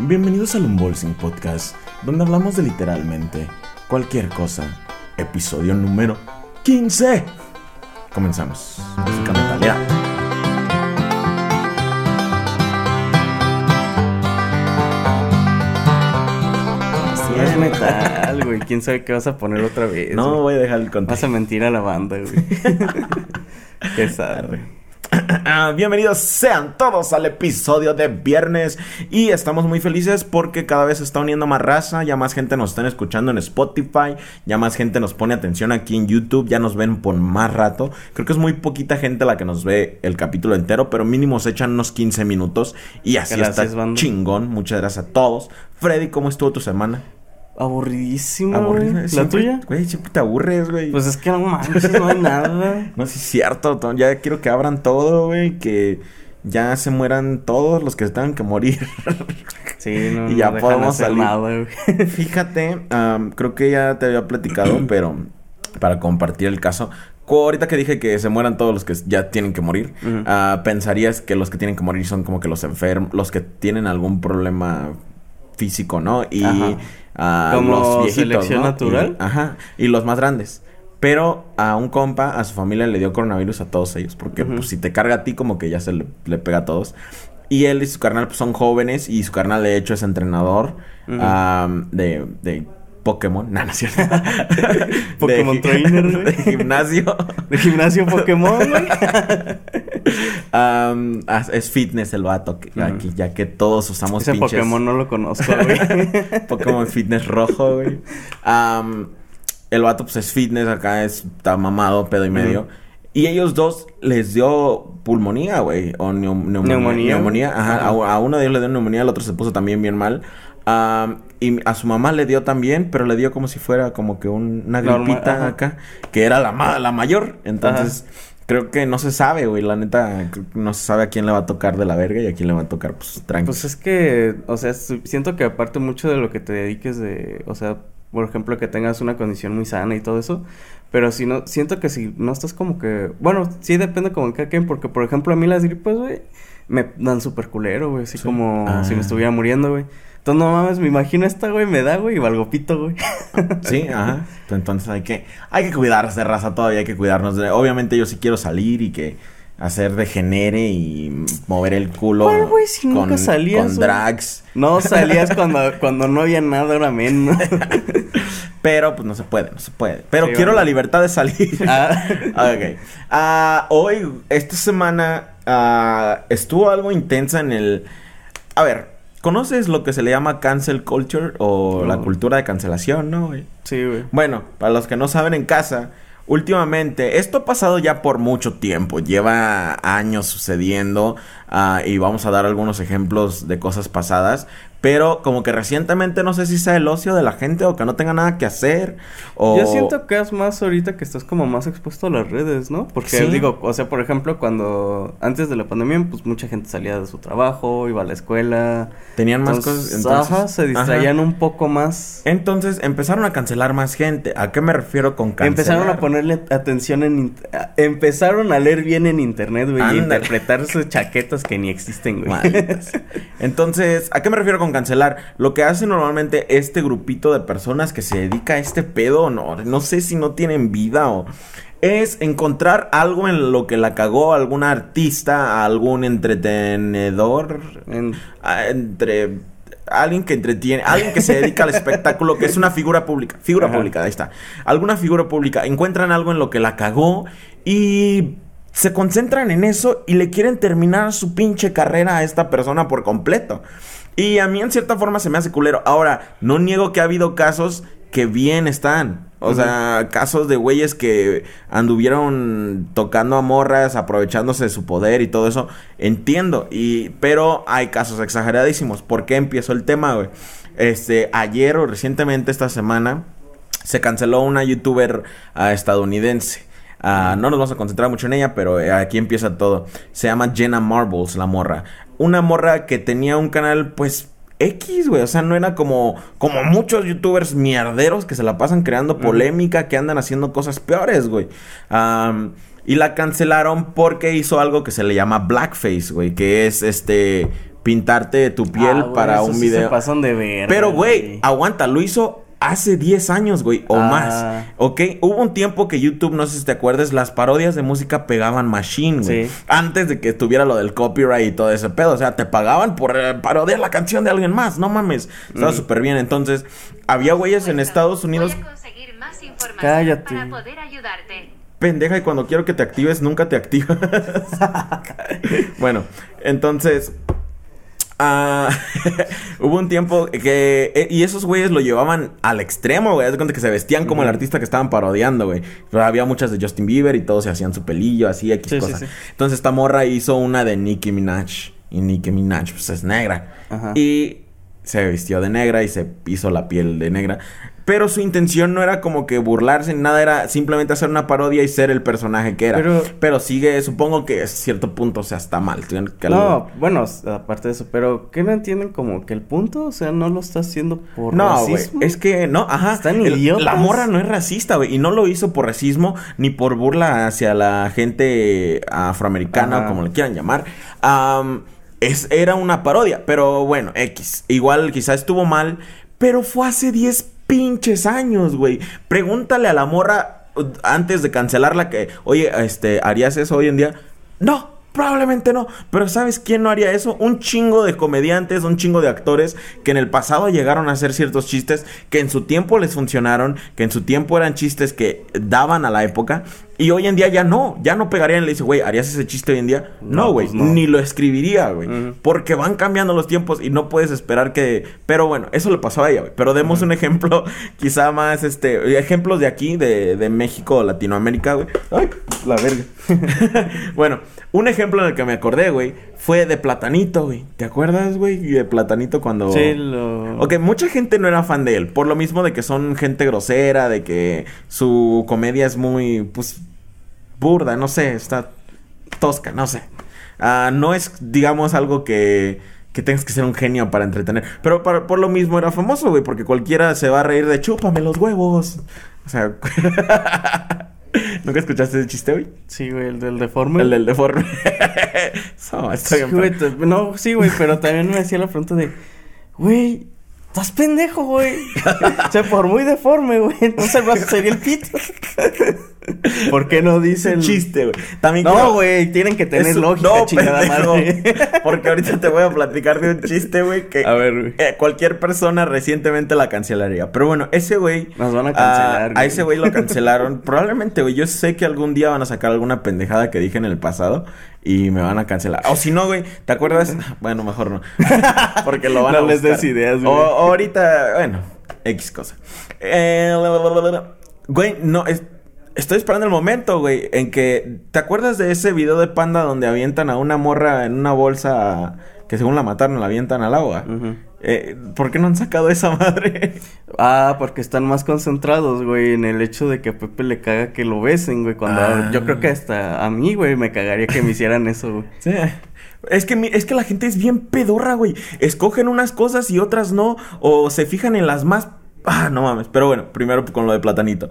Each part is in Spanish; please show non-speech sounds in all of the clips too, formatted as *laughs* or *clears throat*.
Bienvenidos al Unbolsing Podcast, donde hablamos de literalmente cualquier cosa. Episodio número 15. Comenzamos. Música metalera. Es metal, güey. ¿Quién sabe qué vas a poner otra vez? No güey? voy a dejar el Vas contexto. a mentir a la banda, güey. *laughs* qué sad, Ah, Bienvenidos sean todos al episodio de viernes y estamos muy felices porque cada vez se está uniendo más raza, ya más gente nos están escuchando en Spotify, ya más gente nos pone atención aquí en YouTube, ya nos ven por más rato. Creo que es muy poquita gente la que nos ve el capítulo entero, pero mínimo se echan unos 15 minutos y así Gracias, está banda. chingón. Muchas gracias a todos. Freddy, ¿cómo estuvo tu semana? Aburridísimo. Aburrida, ¿La siempre- tuya? Güey, siempre te aburres, güey. Pues es que no manches, no hay nada. *laughs* No, sí es cierto, ya quiero que abran todo, güey, que ya se mueran todos los que tengan que morir. *laughs* Sí, no, Y ya no podemos salir. nada, güey. *laughs* Fíjate, creo que ya te había platicado, *clears throat* pero para compartir el caso, ahorita que dije que se mueran todos los que ya tienen que morir, ah, pensarías que los que tienen que morir son como que los enfermos, los que tienen algún problema físico, ¿no? Y Ajá. ah, Como los viejitos, selección ¿no? natural. Y- ajá, y los más grandes. Pero a un compa, a su familia le dio coronavirus a todos ellos. Porque pues si te carga a ti, como que ya se le, le pega a todos. Y él y su carnal pues, son jóvenes. Y su carnal de hecho es entrenador de, de Pokémon. *laughs* No, no es cierto. *laughs* Pokémon trainer, *laughs* güey. De gimnasio. De gimnasio Pokémon, güey. Ah, es fitness el vato. que- aquí, ya que todos usamos Ese pinches... Pokémon no lo conozco, güey. Pokémon Fitness rojo, güey. Am, el vato, pues, es fitness acá, es, está mamado, pedo y medio. Y ellos dos les dio pulmonía, güey. O neum- neumonía. Neumonía. Neumonía, ajá. A, a uno de ellos le dio neumonía, al otro se puso también bien mal. Am, y a su mamá le dio también, pero le dio como si fuera como que un- una gripita acá, que era la, ma- la mayor. Entonces, creo que no se sabe, güey. La neta, no se sabe a quién le va a tocar de la verga y a quién le va a tocar, pues, tranqui. Pues es que, o sea, siento que aparte mucho de lo que te dediques de, o sea, por ejemplo, que tengas una condición muy sana y todo eso, pero si no, siento que si no estás como que, bueno, sí depende como en cada quien, porque por ejemplo a mí las gripes, güey, me dan súper culero, güey, así Sí. como si Ah. me estuviera muriendo, güey. Entonces, no mames, me imagino esta, güey, me da, güey, y valgo pito, güey. *laughs* Sí, ajá. Entonces hay que, hay que cuidarse, raza, todavía hay que cuidarnos. de- Obviamente yo sí quiero salir y que hacer degenere y mover el culo. ¿Cuál, güey? Si nunca salías, Con drags. No salías *laughs* cuando, cuando no había nada, ahora menos. *laughs* Pero pues no se puede, no se puede. Pero Sí, quiero bueno. la libertad de salir. Ah. ok. Ah, hoy, esta semana, ah, estuvo algo intensa en el... A ver, ¿conoces lo que se le llama cancel culture o la cultura de cancelación, no, güey? Sí, güey. Bueno, para los que no saben en casa, últimamente, esto ha pasado ya por mucho tiempo, lleva años sucediendo ah, y vamos a dar algunos ejemplos de cosas pasadas, pero como que recientemente no sé si sea el ocio de la gente o que no tenga nada que hacer o... Yo siento que es más ahorita que estás como más expuesto a las redes, ¿no? Porque Sí. digo, o sea, por ejemplo, cuando antes de la pandemia, pues mucha gente salía de su trabajo, iba a la escuela. Tenían más cosas, entonces... ajá, se distraían Ajá. un poco más. Entonces empezaron a cancelar más gente. ¿A qué me refiero con cancelar? Empezaron a ponerle atención en... Empezaron a leer bien en internet, güey, y interpretar sus chaquetas que ni existen, güey. Malditas. *laughs* Entonces, ¿a qué me refiero con cancelar? Lo que hace normalmente este grupito de personas que se dedica a este pedo, no, no sé si no tienen vida o... Es encontrar algo en lo que la cagó algún artista, algún entretenedor, En- ah, entre... Alguien que entretiene, alguien que se dedica al espectáculo, que es una figura pública, figura Ajá. pública, ahí está. Alguna figura pública, encuentran algo en lo que la cagó y se concentran en eso y le quieren terminar su pinche carrera a esta persona por completo. Y a mí en cierta forma se me hace culero. Ahora, no niego que ha habido casos que bien están. O sea, casos de güeyes que anduvieron tocando a morras, aprovechándose de su poder y todo eso. Entiendo. Y, pero hay casos exageradísimos. ¿Por qué empiezo el tema, güey? Este, ayer o recientemente esta semana se canceló una youtuber ah, estadounidense. Ah, no nos vamos a concentrar mucho en ella, pero eh, aquí empieza todo. Se llama Jenna Marbles, la morra. Una morra que tenía un canal, pues, X, güey. O sea, no era como, como muchos youtubers mierderos que se la pasan creando polémica, que andan haciendo cosas peores, güey. Y la cancelaron porque hizo algo que se le llama blackface, güey. Que es este pintarte tu piel Ah, para un sí video. Se pasan de ver. Pero, güey, aguanta, lo hizo hace 10 años, güey, o Ah. más. ¿Ok? Hubo un tiempo que YouTube, no sé si te acuerdas, las parodias de música pegaban machine, güey. Sí. Antes de que tuviera lo del copyright y todo ese pedo. O sea, te pagaban por eh, parodiar la canción de alguien más. No mames. Estaba Mm. súper bien. Entonces, había güeyes en Estados Unidos. Voy a conseguir más información Cállate. para poder ayudarte. Pendeja, y cuando quiero que te actives, nunca te activas. *laughs* bueno, entonces. Ah, *laughs* hubo un tiempo que. eh, y esos güeyes lo llevaban al extremo, güey. Haz de cuenta que se vestían como el artista que estaban parodiando, güey. Pero había muchas de Justin Bieber y todos se hacían su pelillo, así, X Sí, sí, cosas. sí. Entonces, esta morra hizo una de Nicki Minaj. Y Nicki Minaj, pues es negra. Ajá. Y se vistió de negra y se hizo la piel de negra. Pero su intención no era como que burlarse ni nada, era simplemente hacer una parodia y ser el personaje que era. Pero, Pero- sigue, supongo que a cierto punto, o sea, está mal. que- No, bueno, aparte de eso, pero ¿qué no entienden como que el punto? O sea, no lo está haciendo por No, racismo. es que no, ajá. Están el- idiotas. La morra no es racista, güey, y no lo hizo por racismo ni por burla hacia la gente afroamericana, Ajá. o como le quieran llamar. Am, es, era una parodia, pero bueno, X. Igual quizá estuvo mal, pero fue hace 10 pinches años, güey. Pregúntale a la morra antes de cancelarla que, oye, este, ¿harías eso hoy en día? No. Probablemente no, pero ¿sabes quién no haría eso? Un chingo de comediantes, un chingo de actores que en el pasado llegaron a hacer ciertos chistes que en su tiempo les funcionaron, que en su tiempo eran chistes que daban a la época y hoy en día ya no, ya no pegarían. Le dice, güey, ¿harías ese chiste hoy en día? No, No, güey, pues no. ni lo escribiría, güey, porque van cambiando los tiempos y no puedes esperar que. Pero bueno, eso le pasó a ella, güey. Pero demos un ejemplo, *laughs* quizá más, este, ejemplos de aquí, de, de México, Latinoamérica, güey. Ay, la verga. *laughs* bueno, un ejemplo en el que me acordé, güey, fue de Platanito, güey. ¿Te acuerdas, güey? De Platanito cuando. Sí, lo... Ok, mucha gente no era fan de él, por lo mismo de que son gente grosera, de que su comedia es muy, pues, burda, no sé, está tosca, no sé. Ah, no es, digamos, algo que, que tengas que ser un genio para entretener. Pero para- por lo mismo era famoso, güey, porque cualquiera se va a reír de chúpame los huevos. O sea... *laughs* ¿Nunca escuchaste ese chiste, güey? Sí, güey, el del deforme. El del deforme. *laughs* So, estoy Sí, en güey, no, sí, güey, pero también me hacía la pregunta de, güey, estás pendejo, güey. *laughs* o sea, por muy deforme, güey, entonces el brazo sería el pito. *laughs* ¿Por qué no dice el chiste, güey. También No, güey, tienen que tener Eso- lógica, no, *laughs* chingada pendejo. madre. Porque ahorita te voy a platicar de un chiste, güey, que A ver, güey. eh, cualquier persona recientemente la cancelaría. Pero bueno, ese güey. Nos van a ah, cancelar, a güey. ese güey lo cancelaron. *laughs* Probablemente, güey. Yo sé que algún día van a sacar alguna pendejada que dije en el pasado y me van a cancelar. O si no, güey, ¿te acuerdas? Bueno, mejor no. Porque lo van a No les des ideas, O, güey. o ahorita, bueno, X cosa. Eh, güey, no, es- Estoy esperando el momento, güey, en que... ¿Te acuerdas de ese video de Panda donde avientan a una morra en una bolsa que según la mataron la avientan al agua? Eh, ¿Por qué no han sacado esa *laughs* madre? Ah, porque están más concentrados, güey, en el hecho de que a Pepe le caga que lo besen, güey. Cuando Ah. yo creo que hasta a mí, güey, me cagaría que me hicieran eso, güey. *laughs* Sí. Es que, mi- es que la gente es bien pedorra, güey. Escogen unas cosas y otras no. O se fijan en las más... Ah, no mames. Pero bueno, primero con lo de Platanito.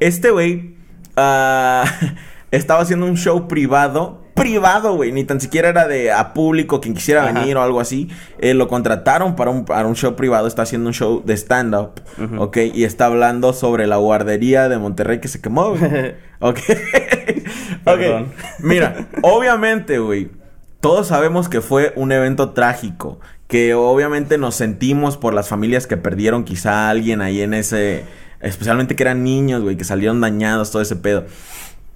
Este güey... ah, *laughs* estaba haciendo un show privado. Privado, güey. Ni tan siquiera era de a público quien quisiera Ajá. venir o algo así. Eh, lo contrataron para un, para un show privado. Está haciendo un show de stand-up. Ujú. Ok. Y está hablando sobre la guardería de Monterrey que se quemó. *laughs* Ok. *laughs* ok. Mira, obviamente, güey. Todos sabemos que fue un evento trágico. Que obviamente nos sentimos por las familias que perdieron quizá a alguien ahí en ese. Especialmente que eran niños, güey, que salieron dañados, todo ese pedo.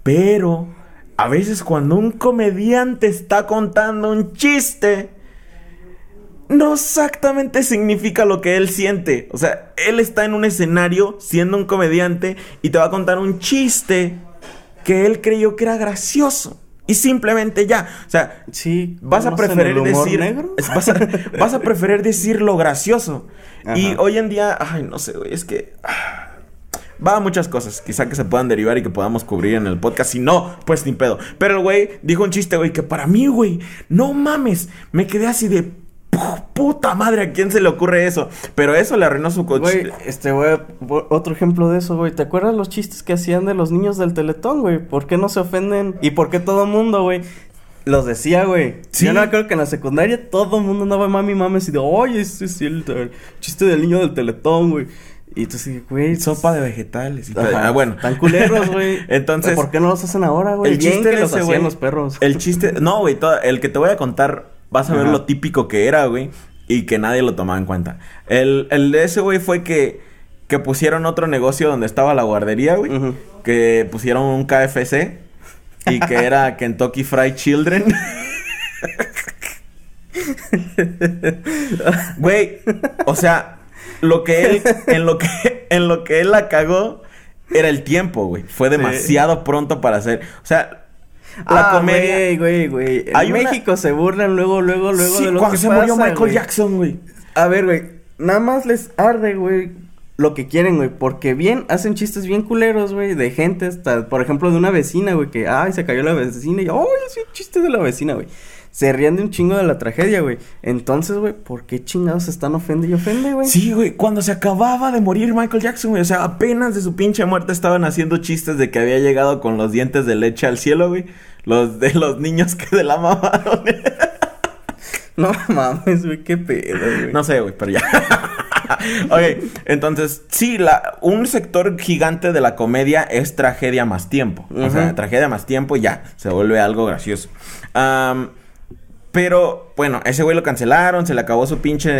Pero, a veces cuando un comediante está contando un chiste no exactamente significa lo que él siente. O sea, él está en un escenario siendo un comediante y te va a contar un chiste que él creyó que era gracioso. Y simplemente ya. O sea, Sí. vas a ¿conocen preferir decir. negro? *laughs* Vas a, vas a preferir decir lo gracioso. Y hoy en día, ay, no sé, güey, es que. ah, Va a muchas cosas, quizá que se puedan derivar y que podamos cubrir en el podcast. Si no, pues ni pedo. Pero el güey dijo un chiste, güey, que para mí, güey, no mames. Me quedé así de "Pu- puta madre, ¿a quién se le ocurre eso? Pero eso le arruinó su coche. Güey, este, güey, otro ejemplo de eso, güey. ¿Te acuerdas los chistes que hacían de los niños del Teletón, güey? ¿Por qué no se ofenden? ¿Y por qué todo mundo, güey? Los decía, güey. Sí. Yo no creo que en la secundaria todo el mundo andaba mami mames y de, oye, ese es el chiste del niño del teletón, güey. Y tú sí, güey. Sopa de vegetales. y. Ajá. Ah, bueno. Tan culeros, güey. *laughs* Entonces, ¿Por qué no los hacen ahora, güey? el Bien chiste que de los ese, hacían los perros. El chiste, no, güey, todo- el que te voy a contar, vas a ver lo típico que era, güey, y que nadie lo tomaba en cuenta. El, el de ese, güey, fue que, que pusieron otro negocio donde estaba la guardería, güey, que pusieron un KFC y que era *laughs* Kentucky Fried Children. *laughs* Güey, o sea, lo que él, *laughs* en lo que, en lo que él la cagó era el tiempo, güey. Fue demasiado pronto para hacer. O sea, la Ah, comedia. Güey, güey, güey. En una- México se burlan luego, luego, luego Sí, de lo cuando que se murió Michael güey. Jackson, güey. A ver, güey. Nada más les arde, güey. Lo que quieren, güey. Porque bien, hacen chistes bien culeros, güey. De gente hasta, por ejemplo, de una vecina, güey. Que, ay, se cayó la vecina. Y, ay, es un chiste de la vecina, güey. Se rían de un chingo de la tragedia, güey. Entonces, güey, ¿por qué chingados están ofende y ofende, güey? Sí, güey, cuando se acababa de morir Michael Jackson, güey. O sea, apenas de su pinche muerte estaban haciendo chistes de que había llegado con los dientes de leche al cielo, güey. Los de los niños que de la mamaron. *laughs* No mames, güey, qué pedo, güey. No sé, güey, pero ya. *laughs* ok, entonces, sí, la, un sector gigante de la comedia es tragedia más tiempo. O sea, tragedia más tiempo y ya, se vuelve algo gracioso. Am, pero, bueno, ese güey lo cancelaron, se le acabó su pinche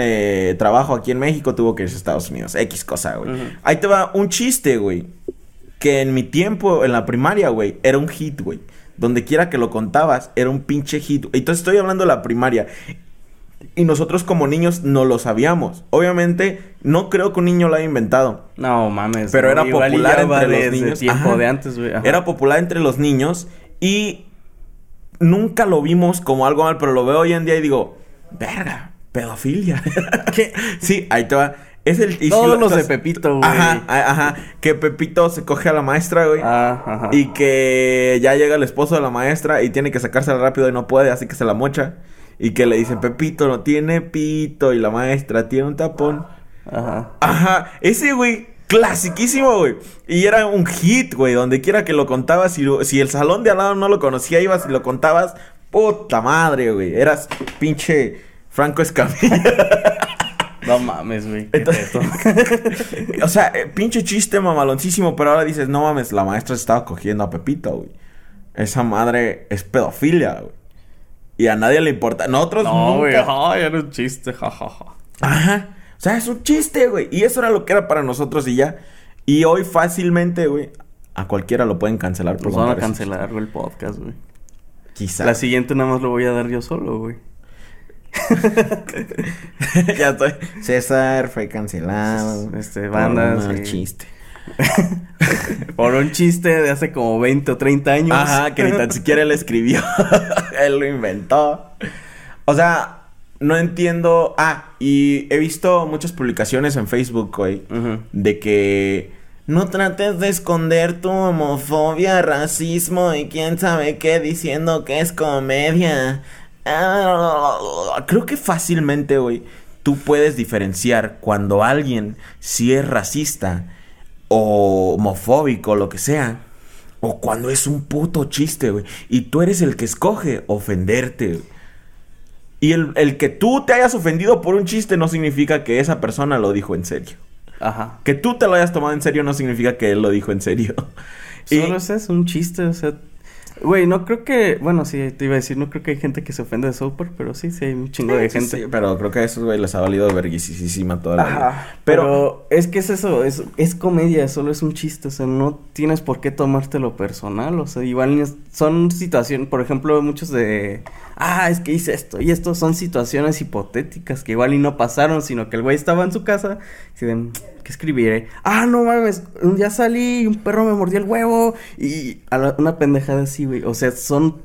eh, trabajo aquí en México, tuvo que irse a Estados Unidos. X cosa, güey. Ahí te va un chiste, güey. Que en mi tiempo, en la primaria, güey, era un hit, güey. Donde quiera que lo contabas, era un pinche hit. Entonces estoy hablando de la primaria. Y nosotros como niños no lo sabíamos. Obviamente, no creo que un niño lo haya inventado. No mames. Pero era popular entre los niños. tiempo Ajá. de antes, güey. ajá. Era popular entre los niños y nunca lo vimos como algo mal, pero lo veo hoy en día y digo, verga, pedofilia. *laughs* ¿Qué? Sí, ahí te va. Es el... y si Todos lo- los de Pepito, güey. Ajá, ajá. Que Pepito se coge a la maestra, güey. Ah, ajá. Y que ya llega el esposo de la maestra y tiene que sacársela rápido y no puede, así que se la mocha. Y que le dicen, Pepito no tiene pito y la maestra tiene un tapón. Ajá. Ajá, ese güey, clasiquísimo, güey. Y era un hit, güey, donde quiera que lo contabas, si, el salón de al lado no lo conocía, ibas y lo contabas, puta madre, güey. Eras pinche Franco Escamilla. *laughs* No mames, güey. Entonces- *laughs* o sea, eh, pinche chiste mamaloncísimo, pero ahora dices, no mames, la maestra se estaba cogiendo a Pepito, güey. Esa madre es pedofilia, güey. Y a nadie le importa. Nosotros No, güey. nunca... Ay, era un chiste, jajaja. Ajá. O sea, es un chiste, güey. Y eso era lo que era para nosotros y ya. Y hoy fácilmente, güey, a cualquiera lo pueden cancelar por Nos van a cancelar, el podcast, güey. Quizá. La siguiente nada más lo voy a dar yo solo, güey. *laughs* ya estoy. César fue cancelado. Este, por banda, un sí. chiste. *laughs* Por un chiste de hace como 20 o 30 años. Ajá, que ni tan siquiera él escribió. *laughs* él lo inventó. O sea, no entiendo. Ah, y he visto muchas publicaciones en Facebook, güey. Ujú. De que no trates de esconder tu homofobia, racismo y quién sabe qué diciendo que es comedia. Ah, Creo que fácilmente, güey, tú puedes diferenciar cuando alguien si es racista o homofóbico, lo que sea, o cuando es un puto chiste, güey, y tú eres el que escoge ofenderte. güey. Y el, el que tú te hayas ofendido por un chiste no significa que esa persona lo dijo en serio. Ajá. Que tú te lo hayas tomado en serio no significa que él lo dijo en serio. Y- Solo ese es un chiste, o sea. Güey, no creo que. Bueno, sí, te iba a decir, no creo que hay gente que se ofenda de Park, pero sí, sí hay un chingo de Sí, gente. sí, pero creo que a esos güey les ha valido verguisísima toda la vida. Pero, Pero, es que es eso, es, es comedia, solo es un chiste, o sea, no tienes por qué tomártelo personal, o sea, igual son situaciones, por ejemplo, muchos de, ah, es que hice esto y esto son situaciones hipotéticas que igual y no pasaron, sino que el güey estaba en su casa y de, ¿qué escribiré? Ah, no mames, un día salí y un perro me mordió el huevo y a la- una pendejada así, güey, o sea, son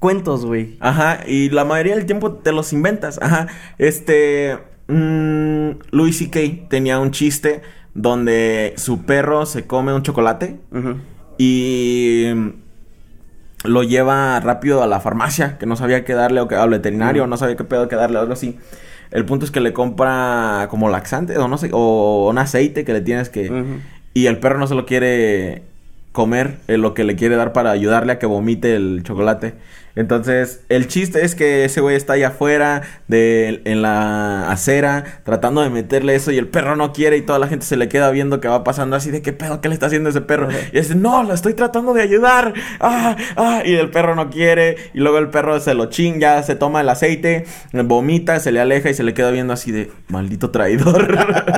cuentos, güey. Ajá, y la mayoría del tiempo te los inventas. Ajá, este. mm, Louis C.K. tenía un chiste donde su perro se come un chocolate y lo lleva rápido a la farmacia, que no sabía qué darle, o que al veterinario, Ujú. no sabía qué pedo que darle, o algo así. El punto es que le compra como laxante, o no sé, o un aceite que le tienes que. Y el perro no se lo quiere comer, eh, lo que le quiere dar para ayudarle a que vomite el chocolate. Entonces, el chiste es que ese güey está allá afuera, de, en la acera, tratando de meterle eso y el perro no quiere y toda la gente se le queda viendo que va pasando así de qué pedo, qué le está haciendo ese perro. Y dice, no, lo estoy tratando de ayudar. Ah, ah, y el perro no quiere. Y luego el perro se lo chinga, se toma el aceite, vomita, se le aleja y se le queda viendo así de, maldito traidor.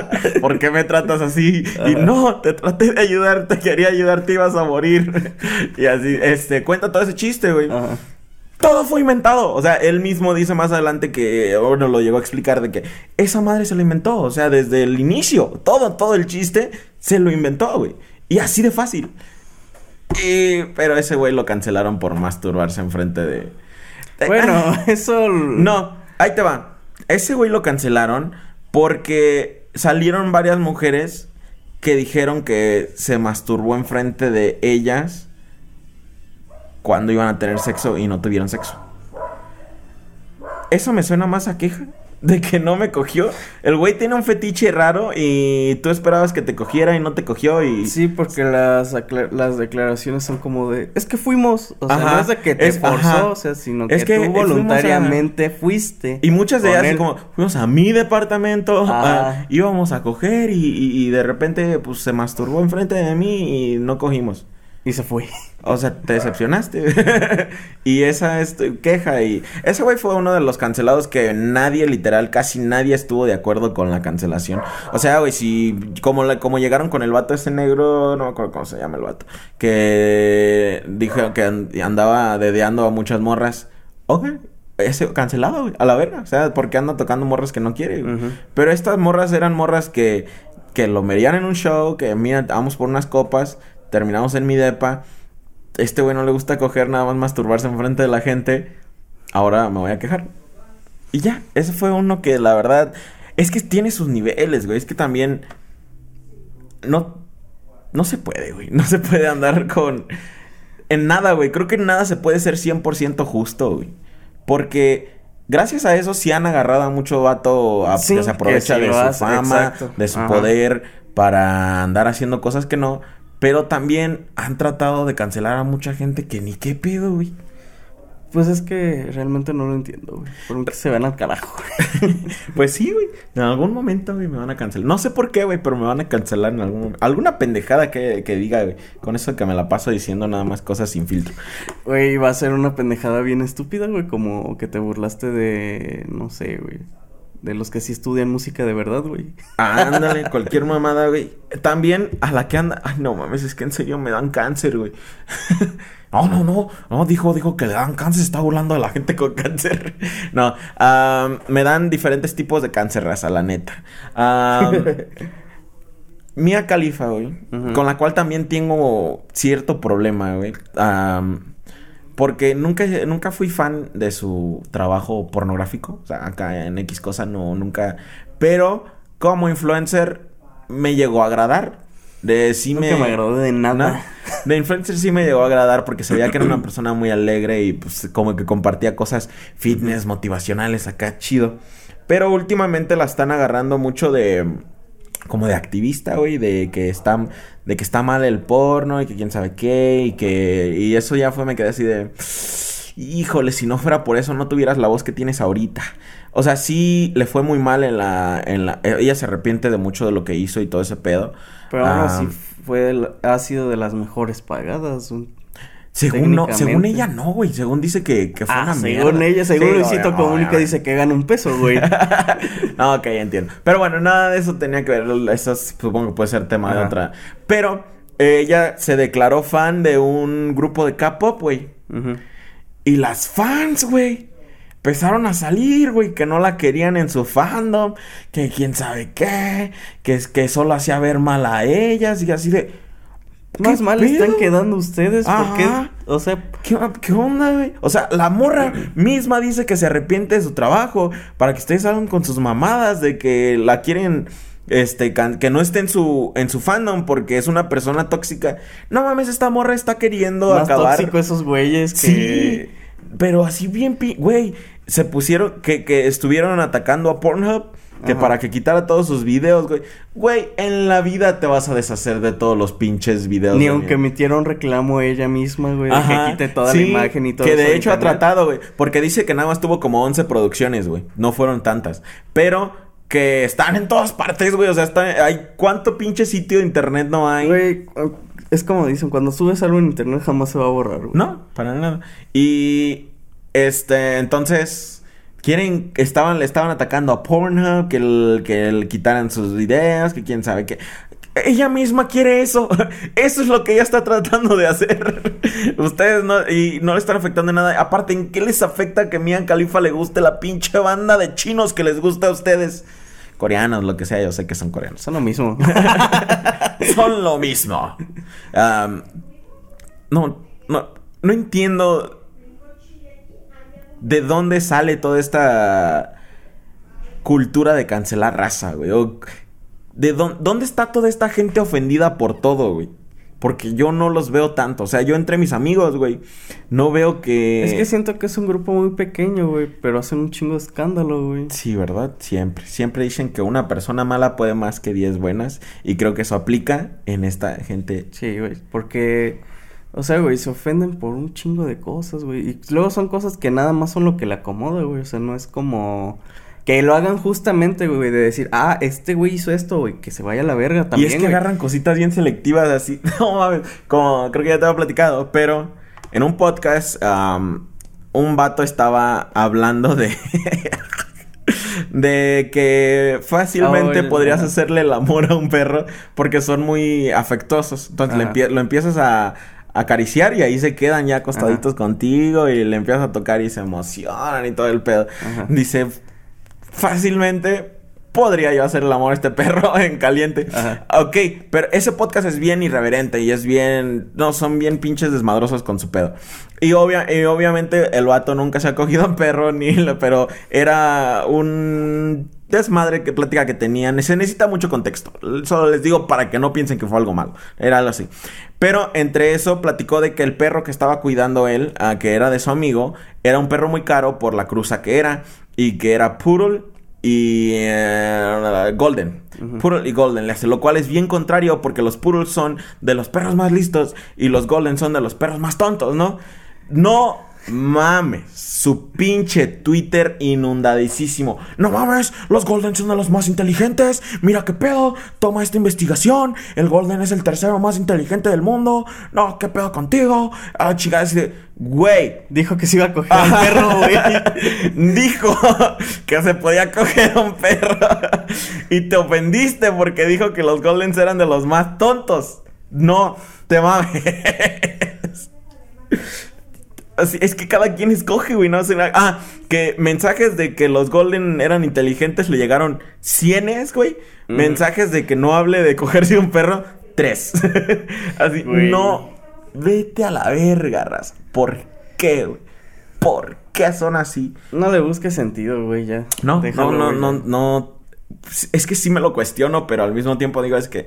*laughs* ¿Por qué me tratas así? Y no, te traté de ayudar, te quería ayudar, te ibas a morir. *laughs* y así, este, cuenta todo ese chiste, güey. Ajá. Todo fue inventado. O sea, él mismo dice más adelante que, bueno, lo llegó a explicar de que esa madre se lo inventó. O sea, desde el inicio, todo, todo el chiste se lo inventó, güey. Y así de fácil. Y- pero ese güey lo cancelaron por masturbarse enfrente de... de- Bueno, Ah, *laughs* eso... no, ahí te va. Ese güey lo cancelaron porque salieron varias mujeres que dijeron que se masturbó enfrente de ellas cuando iban a tener sexo y no tuvieron sexo. Eso me suena más a queja de que no me cogió. El güey tiene un fetiche raro y tú esperabas que te cogiera y no te cogió y... Sí, porque las, las declaraciones son como de... Es que fuimos. O sea, Ajá, no es de que te es- forzó, ajá. o sea, sino Es que, que tú fuimos a- voluntariamente fuiste. Y muchas de ellas él. como, fuimos a mi departamento, Ah. íbamos a coger y, y- y de repente pues se masturbó enfrente de mí y no cogimos. *laughs* Y se fue. O sea, te decepcionaste. *laughs* y esa es tu queja. Y ese güey fue uno de los cancelados que nadie, literal, casi nadie estuvo de acuerdo con la cancelación. O sea, güey, si como, la- como llegaron con el vato ese negro, no me acuerdo cómo se llama el vato, que dijo que and- andaba dedeando a muchas morras. Ok, ese cancelado, güey, a la verga. O sea, porque anda tocando morras que no quiere, güey. Pero estas morras eran morras que, que lo verían en un show, que mira, vamos por unas copas, terminamos en mi depa. Este güey no le gusta coger nada más masturbarse enfrente de la gente. Ahora me voy a quejar. Y ya, ese fue uno que la verdad es que tiene sus niveles, güey. Es que también no no se puede, güey. No se puede andar con en nada, güey. Creo que en nada se puede ser 100% justo, güey. Porque gracias a eso sí han agarrado a mucho vato a- Sí, que se aprovecha que sí de su hace, fama, exacto. de su Ajá. poder para andar haciendo cosas que no. Pero también han tratado de cancelar a mucha gente que ni qué pedo, güey. Pues es que realmente no lo entiendo, güey. Por que se van al carajo. *laughs* Pues sí, güey. En algún momento, güey, me van a cancelar. No sé por qué, güey, pero me van a cancelar en algún momento. Alguna pendejada que, que diga, güey. Con eso que me la paso diciendo nada más cosas sin filtro. Güey, va a ser una pendejada bien estúpida, güey. Como que te burlaste de. No sé, güey. De los que sí estudian música de verdad, güey. Ándale, *laughs* cualquier mamada, güey. También a la que anda. Ay, no mames, es que en serio me dan cáncer, güey. *laughs* no, no, no. No, dijo, dijo que le dan cáncer. Está burlando de la gente con cáncer. *laughs* no, me dan diferentes tipos de cáncer, raza, la neta. Am, Mia Khalifa, güey. Con la cual también tengo cierto problema, güey. Am, porque nunca, nunca fui fan de su trabajo pornográfico. O sea, acá en X cosa no, nunca. Pero como influencer me llegó a agradar. De sí Nunca me agradó de nada. De influencer sí me llegó a agradar porque se veía que era una persona muy alegre y pues como que compartía cosas fitness, motivacionales acá, chido. Pero últimamente la están agarrando mucho de como de activista, güey, de que está de que está mal el porno y que quién sabe qué y que y eso ya fue me quedé así de híjole, si no fuera por eso no tuvieras la voz que tienes ahorita. O sea, sí le fue muy mal en la en la ella se arrepiente de mucho de lo que hizo y todo ese pedo. Pero aún así fue de la- ha sido de las mejores pagadas. un- Según no, según ella no, güey, según dice que, que fue Ah, una según mierda. ella, según Sí, Luisito obvio, Comunica obvio. dice que gana un peso, güey. *laughs* no, ok, entiendo. Pero bueno, nada de eso tenía que ver. Eso supongo que puede ser tema de otra. Pero eh, ella se declaró fan de un grupo de K-pop, güey. Y las fans, güey, empezaron a salir, güey, que no la querían en su fandom, que quién sabe qué, que, es- que solo hacía ver mal a ellas y así de... Más ¿qué mal pedo? están quedando ustedes porque, o sea, ¿Qué, qué onda, güey? O sea, la morra misma dice que se arrepiente de su trabajo para que ustedes salgan con sus mamadas de que la quieren, este, que no esté en su, en su fandom porque es una persona tóxica. No mames, esta morra está queriendo más acabar. tóxico esos güeyes que... Sí, pero así bien, güey, se pusieron, que, que estuvieron atacando a Pornhub que Ajá. para que quitara todos sus videos, güey. Güey, en la vida te vas a deshacer de todos los pinches videos. Ni aunque metiera un reclamo ella misma, güey, de Ajá, que quite toda sí, la imagen y todo Que de hecho ha tratado, güey. Porque dice que nada más tuvo como 11 producciones, güey. No fueron tantas. Pero que están en todas partes, güey. O sea, está, hay cuánto pinche sitio de internet no hay. Güey, es como dicen, cuando subes algo en internet jamás se va a borrar, güey. No, para nada. Y este, entonces quieren estaban le estaban atacando a Pornhub que el, que le quitaran sus videos, que quién sabe qué. Ella misma quiere eso. *laughs* Eso es lo que ella está tratando de hacer. *laughs* Ustedes no y no le están afectando nada. Aparte, ¿en qué les afecta que Mia Khalifa le guste la pinche banda de chinos que les gusta a ustedes? Coreanos, lo que sea, yo sé que son coreanos. Son lo mismo. *laughs* son lo mismo. No, no, no entiendo de dónde sale toda esta cultura de cancelar raza, güey. O de dónde, dónde está toda esta gente ofendida por todo, güey. Porque yo no los veo tanto. O sea, yo entre mis amigos, güey, no veo que... es que siento que es un grupo muy pequeño, güey, pero hacen un chingo de escándalo, güey. Sí, ¿verdad? Siempre. Siempre dicen que una persona mala puede más que 10 buenas. Y creo que eso aplica en esta gente. Sí, güey, porque, o sea, güey, se ofenden por un chingo de cosas, güey. Y luego son cosas que nada más son lo que le acomoda, güey. O sea, no es como que lo hagan justamente, güey, de decir, ah, este güey hizo esto, güey, que se vaya a la verga también. y es que güey. agarran cositas bien selectivas así. *laughs* No mames. Como creo que ya te había platicado. Pero en un podcast, un vato estaba hablando de. *laughs* de que fácilmente Oh, podrías hacerle el amor a un perro porque son muy afectuosos. Entonces le empie- lo empiezas a acariciar y ahí se quedan ya acostaditos contigo y le empiezas a tocar y se emocionan y todo el pedo. Ajá. Dice, fácilmente podría yo hacer el amor a este perro *laughs* en caliente. Ajá. Ok, pero ese podcast es bien irreverente y es bien... No, son bien pinches desmadrosos con su pedo. Y, obvia, y obviamente el vato nunca se ha cogido un perro ni... Pero era un desmadre que plática que tenían. Se necesita mucho contexto. Solo les digo para que no piensen que fue algo malo. Era algo así. Pero entre eso platicó de que el perro que estaba cuidando él, ah, que era de su amigo, era un perro muy caro por la cruza que era. Y que era Poodle y eh, Golden. Poodle y Golden, lo cual es bien contrario porque los Poodles son de los perros más listos y los Golden son de los perros más tontos, ¿no? No mames, su pinche Twitter inundadísimo. No mames, los Golden son de los más inteligentes. Mira qué pedo, toma esta investigación. El Golden es el tercero más inteligente del mundo. No, qué pedo contigo. Ah, chica, así de, güey, Dijo que se iba a coger al perro, *laughs* güey. dijo que se podía coger a un perro y te ofendiste porque dijo que los Goldens eran de los más tontos. No, te mames. Así, es que cada quien escoge, güey, no hace nada. Ah, que mensajes de que los Golden eran inteligentes le llegaron cienes, güey. Mensajes de que no hable de cogerse un perro, tres. *laughs* Así, Güey. no, vete a la verga, raza. ¿Por qué, güey? ¿Por qué son así? No le busques sentido, güey, ya. No, Déjalo, no, no, güey, no, no. Es que sí me lo cuestiono, pero al mismo tiempo digo, es que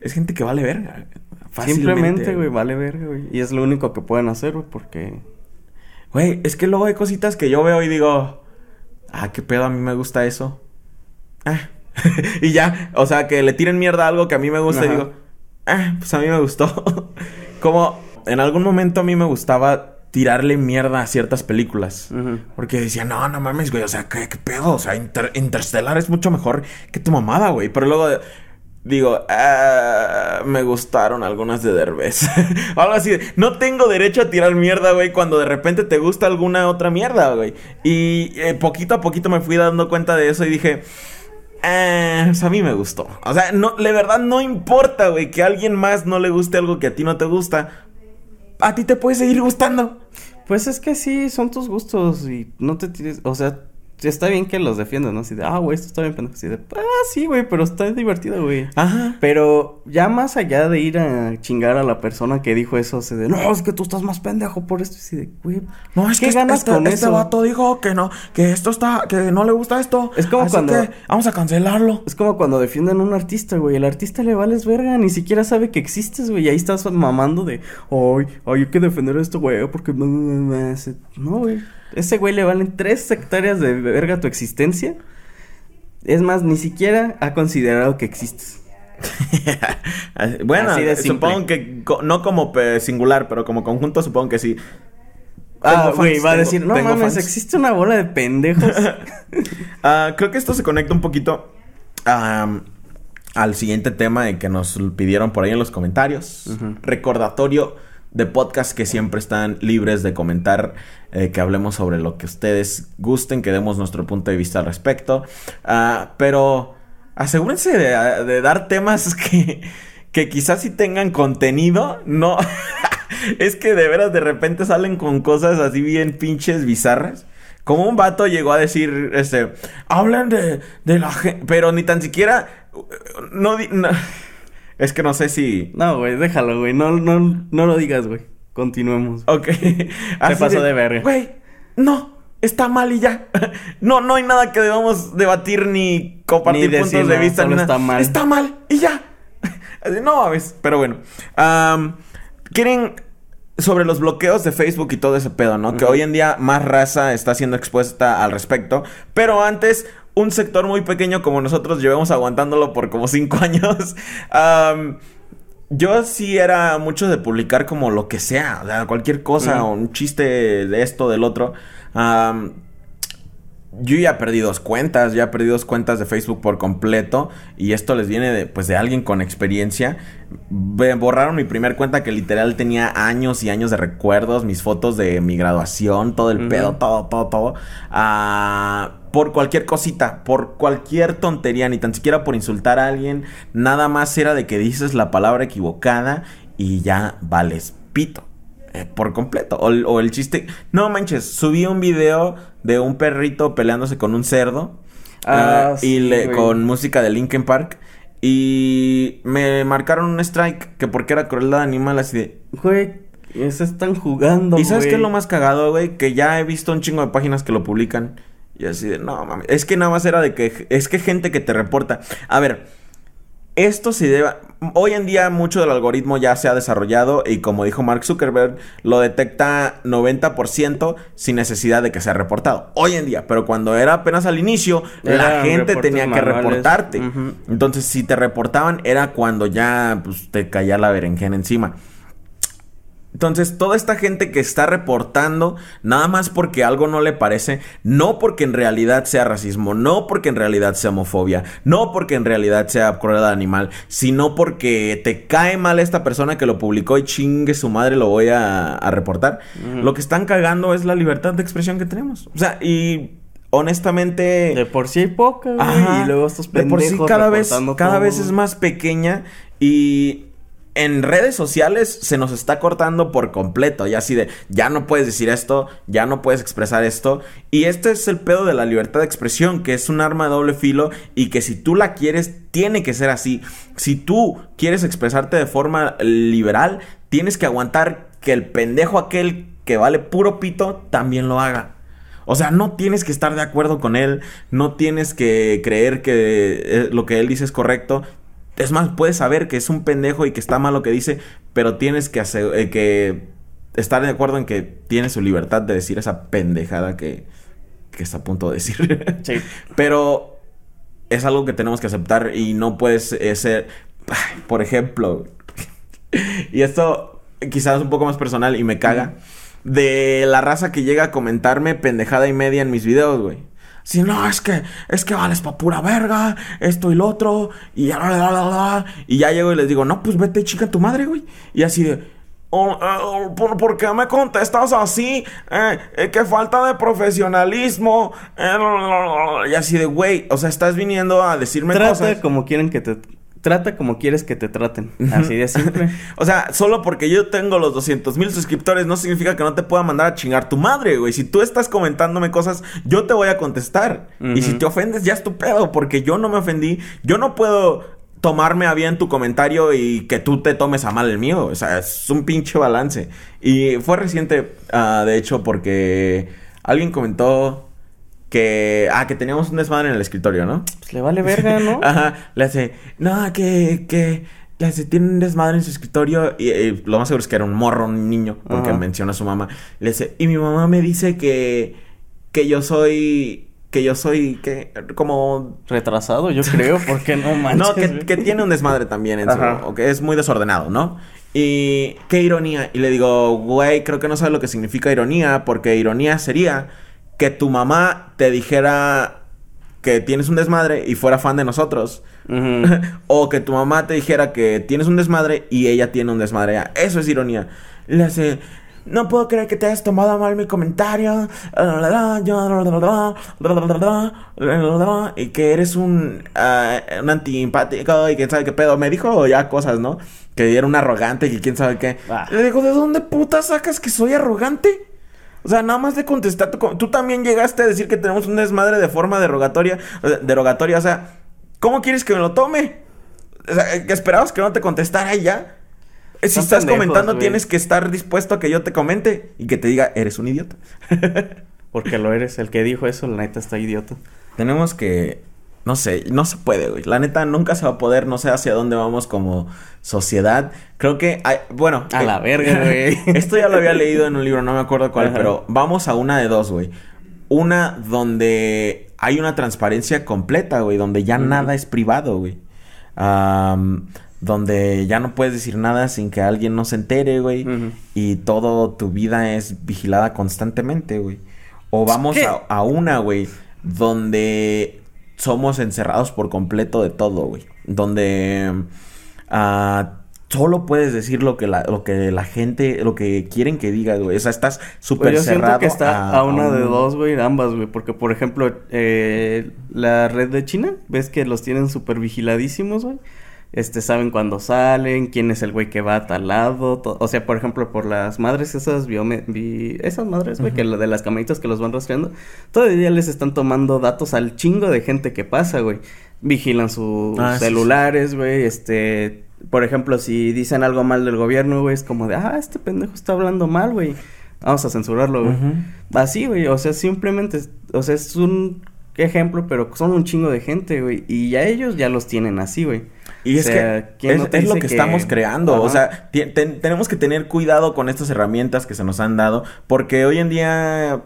es gente que vale verga. Fácilmente. Simplemente, güey, vale verga, güey. Y es lo único que pueden hacer, güey, porque... Güey, es que luego hay cositas que yo veo y digo, ah, qué pedo, a mí me gusta eso. Ah. *laughs* y ya, o sea, que le tiren mierda a algo que a mí me gusta y digo, ah, pues a mí me gustó. *laughs* Como en algún momento a mí me gustaba tirarle mierda a ciertas películas. Porque decía, no, no mames, güey, o sea, ¿qué, qué pedo? O sea, Inter- Interstellar es mucho mejor que tu mamada, güey. Pero luego digo, ah, me gustaron algunas de Derbez. O *laughs* Algo así. No tengo derecho a tirar mierda, güey, cuando de repente te gusta alguna otra mierda, güey. Y eh, poquito a poquito me fui dando cuenta de eso y dije... Eh, pues a mí me gustó. O sea, no, de verdad no importa, güey, que a alguien más no le guste algo que a ti no te gusta. A ti te puede seguir gustando. Pues es que sí, son tus gustos y no te tires... O sea, está bien que los defiendas, ¿no? Así de, ah, güey, esto está bien pendejo. Así de, ah, sí, güey, pero está divertido, güey. Ajá. Pero ya más allá de ir a chingar a la persona que dijo eso, así de, no, es que tú estás más pendejo por esto. Así de, güey, No, es ¿qué que ganas este, con este eso? vato dijo que no, que esto está, que no le gusta esto. Es como así cuando- que vamos a cancelarlo. Es como cuando defienden a un artista, güey. El artista le vales verga, ni siquiera sabe que existes, güey. Y ahí estás mamando de, ay, ay, hay que defender a esto, güey, porque no, no, no, ese-". no, güey. Ese güey le valen tres hectáreas de verga tu existencia. Es más, ni siquiera ha considerado que existes. *laughs* bueno, supongo que co- no como singular, pero como conjunto supongo que sí. Ah, güey, va a decir, no mames, fans". existe una bola de pendejos. *laughs* Ah, creo que esto se conecta un poquito al siguiente tema de que nos pidieron por ahí en los comentarios. Recordatorio de podcast que siempre están libres de comentar, eh, que hablemos sobre lo que ustedes gusten, que demos nuestro punto de vista al respecto. Ah, pero asegúrense de, dar temas *laughs* que, que quizás sí tengan contenido, no... *laughs* es que de veras de repente salen con cosas así bien pinches bizarras. Como un vato llegó a decir, este, hablan de, de la gente, pero ni tan siquiera, no- es que no sé si, no, güey, déjalo, güey. No, no, no lo digas, güey. Continuemos. ok, *laughs* Así pasó de verga. Güey, no, está mal y ya, *laughs* no, no hay nada que debamos debatir ni compartir Ni puntos de vista, ni solo nada. está mal. está mal y ya, *laughs* no mames, pero bueno, Am, quieren sobre los bloqueos de Facebook y todo ese pedo, ¿no? Que Ujú. hoy en día más raza está siendo expuesta al respecto. Pero antes, un sector muy pequeño como nosotros llevamos aguantándolo por como cinco *laughs* años. yo sí era mucho de publicar como lo que sea, o sea, cualquier cosa, un chiste de esto, del otro. Yo ya perdí dos cuentas, ya perdí dos cuentas de Facebook por completo y esto les viene de, pues, de alguien con experiencia. Ve- borraron mi primer cuenta que literal tenía años y años de recuerdos, mis fotos de mi graduación, todo el pedo, todo, todo, todo. Ah, por cualquier cosita, por cualquier tontería, ni tan siquiera por insultar a alguien, nada más era de que dices la palabra equivocada y ya vales pito eh, por completo. O, o el chiste. No manches, subí un video de un perrito peleándose con un cerdo. Ah, eh, sí, y le, güey. con música de Linkin Park. Y me marcaron un strike que porque era crueldad animal así de. Güey, se están jugando, ¿Y sabes güey. qué es lo más cagado, güey? Que ya he visto un chingo de páginas que lo publican. Y así de, no mames. Es que nada más era de que. Es que gente que te reporta. A ver. Esto se debe. Hoy en día, mucho del algoritmo ya se ha desarrollado. Y como dijo Mark Zuckerberg, lo detecta 90% sin necesidad de que sea reportado. Hoy en día. Pero cuando era apenas al inicio, la gente tenía que manuales. reportarte. Entonces, si te reportaban, era cuando ya pues, te caía la berenjena encima. Entonces, toda esta gente que está reportando, nada más porque algo no le parece, no porque en realidad sea racismo, no porque en realidad sea homofobia, no porque en realidad sea crueldad animal, sino porque te cae mal esta persona que lo publicó y chingue su madre, lo voy a, a reportar. Lo que están cagando es la libertad de expresión que tenemos. O sea, y honestamente... De por sí hay poca, güey. Y luego estos de por pendejos sí cada vez cada todo. vez es más pequeña y en redes sociales se nos está cortando por completo, ya así de ya no puedes decir esto, ya no puedes expresar esto y este es el pedo de la libertad de expresión, que es un arma de doble filo y que si tú la quieres tiene que ser así. Si tú quieres expresarte de forma liberal, tienes que aguantar que el pendejo aquel que vale puro pito también lo haga. O sea, no tienes que estar de acuerdo con él, no tienes que creer que eh, lo que él dice es correcto. Es más, puedes saber que es un pendejo y que está mal lo que dice, pero tienes que, hacer, eh, que estar de acuerdo en que tiene su libertad de decir esa pendejada que, que está a punto de decir. *laughs* Sí. Pero es algo que tenemos que aceptar y no puedes eh, ser, por ejemplo, *laughs* y esto quizás es un poco más personal y me caga, de la raza que llega a comentarme pendejada y media en mis videos, güey. Si no, es que, es que vales pa' pura verga, esto y lo otro, y ya, la, la, la, la". y ya llego y les digo, no, pues vete chica tu madre, güey. Y así de, "Oh, eh, ¿por, por qué me contestas así? Eh, eh, que falta de profesionalismo. eh, la, la, la, la". y así de, güey, o sea, estás viniendo a decirme Trata cosas. como quieren que te... Trata como quieres que te traten. Así de simple. *laughs* O sea, solo porque yo tengo los 200 mil suscriptores no significa que no te pueda mandar a chingar tu madre, güey. Si tú estás comentándome cosas, yo te voy a contestar. Y si te ofendes, ya es tu pedo, porque yo no me ofendí. Yo no puedo tomarme a bien tu comentario y que tú te tomes a mal el mío. O sea, es un pinche balance. Y fue reciente, ah, de hecho, porque alguien comentó que... Ah, que teníamos un desmadre en el escritorio, ¿no? Pues le vale verga, ¿no? *laughs* Ajá, le hace, no, que, que, le hace, tiene un desmadre en su escritorio. Y lo más seguro es que era un morro, un niño, porque Ajá. menciona a su mamá. Le dice, y mi mamá me dice que, que yo soy que yo soy, que, como... Retrasado, yo creo, porque no *laughs* manches. No, que, tiene un desmadre también en su... O que es muy desordenado, ¿no? Y qué ironía. Y le digo, güey, creo que no sabes lo que significa ironía, porque ironía sería que tu mamá te dijera que tienes un desmadre y fuera fan de nosotros. *laughs* O que tu mamá te dijera que tienes un desmadre y ella tiene un desmadre. Eso es ironía. Le hace... No puedo creer que te hayas tomado mal mi comentario. Y que eres un, ah, un antiempático y quién sabe qué pedo. Me dijo ya cosas, ¿no? Que era un arrogante y quién sabe qué. Ah. Le digo, ¿de dónde puta sacas que soy arrogante? O sea, nada más de contestar. tu com- Tú también llegaste a decir que tenemos un desmadre de forma derogatoria. eh, Derogatoria, o sea, ¿cómo quieres que me lo tome? O sea, que esperabas que no te contestara y ya. Eh, Si estás pendejos, comentando, güey. tienes que estar dispuesto a que yo te comente y que te diga, eres un idiota. *laughs* Porque lo eres. El que dijo eso, la neta, está idiota. Tenemos que. No sé, no se puede, güey. La neta nunca se va a poder, no sé hacia dónde vamos como sociedad. Creo que hay, bueno. A eh, la verga, güey. *laughs* Esto ya lo había leído en un libro, no me acuerdo cuál, Ajá. pero vamos a una de dos, güey. Una donde hay una transparencia completa, güey, donde ya nada es privado, güey. Donde ya no puedes decir nada sin que alguien no se entere, güey. Y todo tu vida es vigilada constantemente, güey. O vamos a, a una, güey, donde somos encerrados por completo de todo, güey. Donde ah, solo puedes decir lo que la, lo que la gente, lo que quieren que digas, güey. O sea, estás súper yo cerrado siento que está a, una de un- dos, güey, ambas, güey. Porque, por ejemplo, eh, la red de China, ves que los tienen súper vigiladísimos, güey. Este, saben cuándo salen, quién es el güey que va a tal lado. O sea, por ejemplo, por las madres esas biome- bi- esas madres, güey, que lo de las camaritas que los van rastreando. Todavía les están tomando datos al chingo de gente que pasa, güey. Vigilan sus Ah, sí, sí. celulares, güey, este... Por ejemplo, si dicen algo mal del gobierno, güey, es como de, ah, este pendejo está hablando mal, güey. Vamos a censurarlo, güey. Así, güey, o sea, simplemente, o sea, es un ejemplo, pero son un chingo de gente, güey. Y ya ellos ya los tienen así, güey. Y O es sea, que ¿quién es, no te es lo que, que- estamos creando. O sea, ten- tenemos que tener cuidado con estas herramientas que se nos han dado. Porque hoy en día,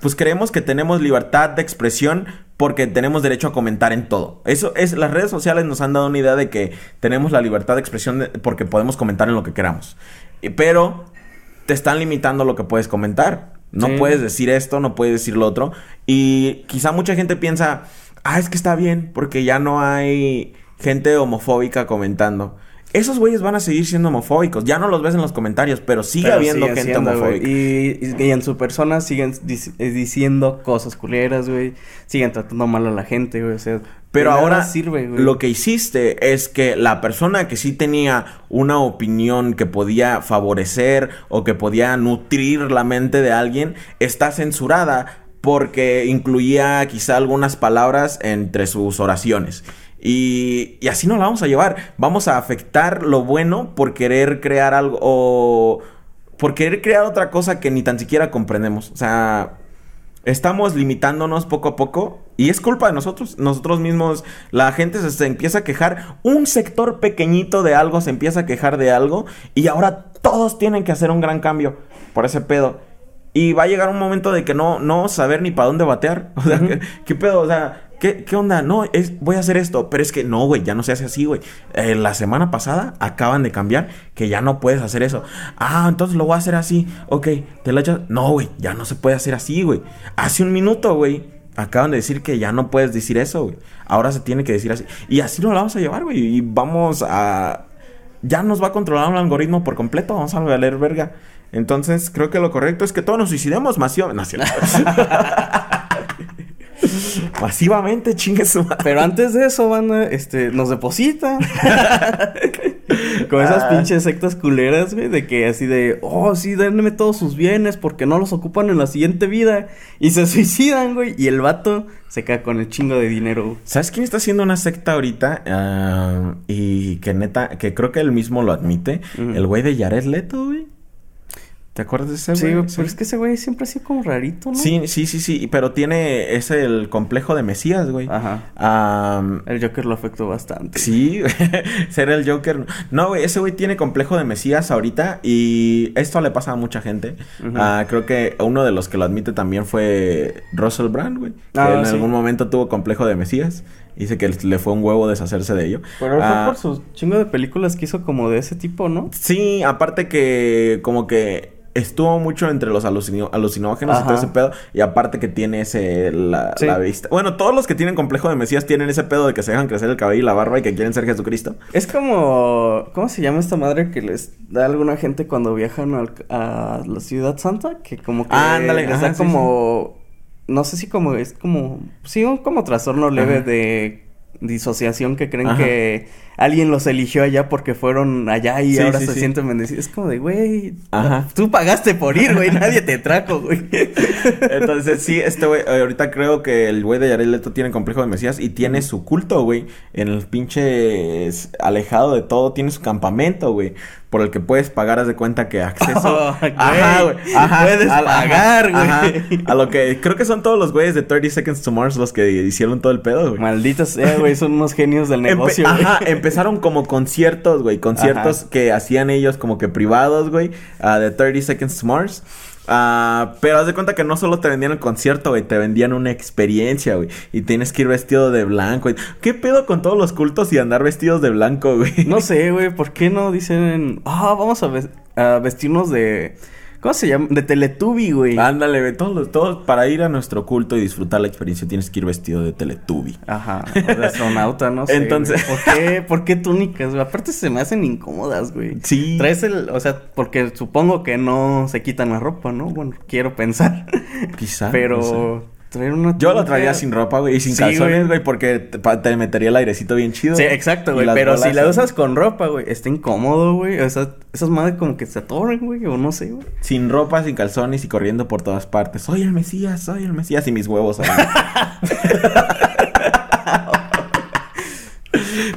pues creemos que tenemos libertad de expresión porque tenemos derecho a comentar en todo. Eso es, las redes sociales nos han dado una idea de que tenemos la libertad de expresión de- porque podemos comentar en lo que queramos. Pero te están limitando lo que puedes comentar. No Sí. puedes decir esto, no puedes decir lo otro. Y quizá mucha gente piensa, ah, es que está bien, porque ya no hay gente homofóbica comentando. Esos güeyes van a seguir siendo homofóbicos. Ya no los ves en los comentarios, pero sigue Pero habiendo gente siendo, homofóbica. Y, y- y en su persona siguen dic- eh, diciendo cosas culeras, güey. Siguen tratando mal a la gente, güey. O sea, Pero ahora sirve, güey. lo que hiciste es que la persona que sí tenía una opinión que podía favorecer o que podía nutrir la mente de alguien está censurada porque incluía quizá algunas palabras entre sus oraciones. Y, y así nos la vamos a llevar. Vamos a afectar lo bueno por querer crear algo o por querer crear otra cosa que ni tan siquiera comprendemos. O sea, estamos limitándonos poco a poco y es culpa de nosotros, nosotros mismos. La gente se, se empieza a quejar, un sector pequeñito de algo se empieza a quejar de algo y ahora todos tienen que hacer un gran cambio por ese pedo. Y va a llegar un momento de que no, no saber ni para dónde batear. *laughs* O sea. ¿qué, qué pedo? O sea, ¿qué, onda? No, es, voy a hacer esto. Pero es que no, güey, ya no se hace así, güey. Eh, la semana pasada acaban de cambiar que ya no puedes hacer eso. Ah, entonces lo voy a hacer así. Ok, te la echas. No, güey, ya no se puede hacer así, güey. Hace un minuto, güey. Acaban de decir que ya no puedes decir eso, güey. Ahora se tiene que decir así. Y así nos la vamos a llevar, güey. Y vamos a. Ya nos va a controlar un algoritmo por completo. Vamos a valer verga. Entonces, creo que lo correcto es que todos nos suicidemos masivamente. No. *laughs* *laughs* Masivamente, chingue su madre. Pero antes de eso, banda, este, nos depositan. Con esas Ah. pinches sectas culeras, güey, de que así de, oh, sí, denme todos sus bienes porque no los ocupan en la siguiente vida. Y se suicidan, güey. Y el vato se queda con el chingo de dinero. ¿Sabes quién está haciendo una secta ahorita? Ah, y que neta, que creo que él mismo lo admite. El güey de Jared Leto, güey. ¿Te acuerdas de ese Sí, güey? güey, pero es que ese güey siempre ha sido como rarito, ¿no? Sí, sí, sí, sí, pero tiene es el complejo de Mesías, güey. Ajá. El Joker lo afectó bastante. Sí, *laughs* ser el Joker. No, güey, ese güey tiene complejo de Mesías ahorita y esto le pasa a mucha gente. Ah, creo que uno de los que lo admite también fue Russell Brand, güey. Que Ah, en sí. algún momento tuvo complejo de Mesías. Dice que le fue un huevo deshacerse de ello. Pero fue Ah, por sus chingo de películas que hizo como de ese tipo, ¿no? Sí, aparte que como que estuvo mucho entre los alucino- alucinógenos y todo ese pedo. Y aparte que tiene ese la, Sí. la vista. Bueno, todos los que tienen complejo de Mesías tienen ese pedo de que se dejan crecer el cabello y la barba y que quieren ser Jesucristo. Es como... ¿Cómo se llama esta madre que les da a alguna gente cuando viajan al- a la Ciudad Santa? Que como que Ah, ándale, les ajá, da sí, como... No sé si como... Es como... Sí, un como trastorno leve Ajá. de disociación que creen Ajá. que alguien los eligió allá porque fueron allá y Sí, ahora sí, se sí. sienten bendecidos. Es como de, güey, Ajá. tú pagaste por ir, güey, nadie te trajo, güey. *laughs* Entonces, sí, este güey, ahorita creo que el güey de Jared Leto tiene complejo de Mesías y tiene su culto, güey. En el pinche alejado de todo, tiene su campamento, güey. Por el que puedes pagar, haz de cuenta que acceso. *laughs* Oh, güey, puedes pagar, güey. ajá. A lo que creo que son todos los güeyes de 30 Seconds to Mars los que hicieron todo el pedo, güey. Maldita sea, güey, son unos genios del negocio. Ajá, empezaron como conciertos, güey. Conciertos Ajá. que hacían ellos como que privados, güey. ah, de 30 Seconds to Mars. Ah, pero haz de cuenta que no solo te vendían el concierto, güey. Te vendían una experiencia, güey. Y tienes que ir vestido de blanco. güey. ¿Qué pedo con todos los cultos y andar vestidos de blanco, güey? No sé, güey, ¿por qué no dicen, ah, vamos a, a vestirnos de, ¿cómo se llama? De Teletubby, güey. Ándale, güey. Todos, los- todos, para ir a nuestro culto y disfrutar la experiencia tienes que ir vestido de Teletubby. Ajá, o de *laughs* astronauta, no sé. Entonces- güey. ¿Por qué, *laughs* por qué túnicas, güey? Aparte se me hacen incómodas, güey. Sí. Traes el, o sea, porque supongo que no se quitan la ropa, ¿no? Bueno, quiero pensar. Quizá. no sé. Traer una Yo lo traería sin ropa, güey, y sin Sí, calzones, güey. porque te, metería el airecito bien chido. Sí, exacto, güey. Pero si la usas con ropa, güey, está incómodo, güey. O sea, esas madres como que se atoran, güey, o no sé, güey. Sin ropa, sin calzones y corriendo por todas partes. Soy el Mesías, soy el Mesías y mis huevos. *laughs*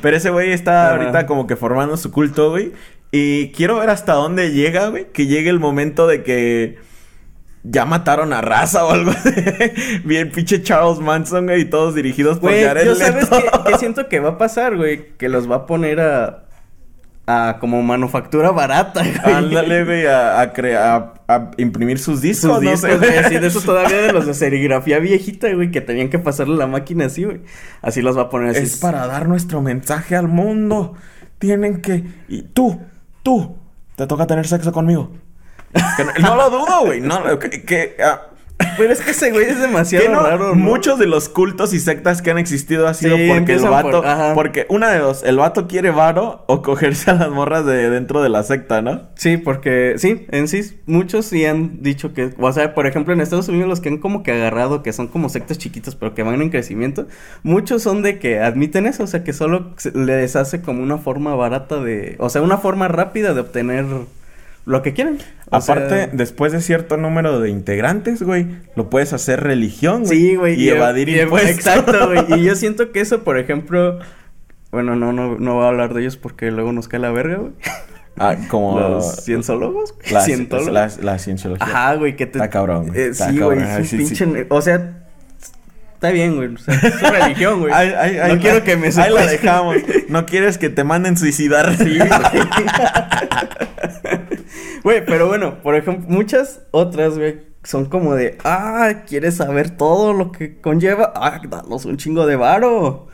Pero ese güey está ahorita como que formando su culto, güey. Y quiero ver hasta dónde llega, güey. Que llegue el momento de que ya mataron a raza o algo así. *laughs* Bien pinche Charles Manson, güey, y todos dirigidos por Güey, Jared yo sabes que, que siento que va a pasar, güey. Que los va a poner a... A como manufactura barata, güey. Ándale, güey, a, a, crea- a, a imprimir sus discos, Sus no discos, sé, güey, así de *laughs* esos todavía de los de serigrafía viejita, güey, que tenían que pasarle la máquina así, güey. Así los va a poner así. Es para dar nuestro mensaje al mundo. Tienen que. Y tú, tú, te toca tener sexo conmigo. Que no, lo dudo, güey. No, que. que, ah, Pero es que ese güey es demasiado no, raro, ¿no? Muchos de los cultos y sectas que han existido ha sido Sí, porque el vato. por- porque una de dos, el vato quiere varo o cogerse a las morras de dentro de la secta, ¿no? Sí, porque sí, en sí, muchos sí han dicho que, o sea, por ejemplo, en Estados Unidos los que han como que agarrado, que son como sectas chiquitas, pero que van en crecimiento, muchos son de que admiten eso, o sea, que solo les hace como una forma barata de, o sea, una forma rápida de obtener lo que quieren. O Aparte, sea, después de cierto número de integrantes, güey, lo puedes hacer religión, güey. sí, güey. Y, evadir y- impuestos. Exacto, güey. *laughs* Y yo siento que eso, por ejemplo, bueno, no, no, no voy a hablar de ellos porque luego nos cae la verga, güey. Ah, como. *laughs* Los cienzólogos, güey. La, Cientólogos. la, la cienciología. Ajá, güey, que te... Está cabrón, güey. Eh, Está sí, cabrón. güey, sí, pinche... sí. O sea, está bien, güey. O sea, es su religión, güey. *laughs* Ay, ay, ay, no quiero que me Ahí la dejamos. No quieres que te manden suicidar. Sí, güey. Güey, pero bueno, por ejemplo, muchas otras, güey, son como de... Ah, ¿quieres saber todo lo que conlleva? Ah, danos un chingo de varo.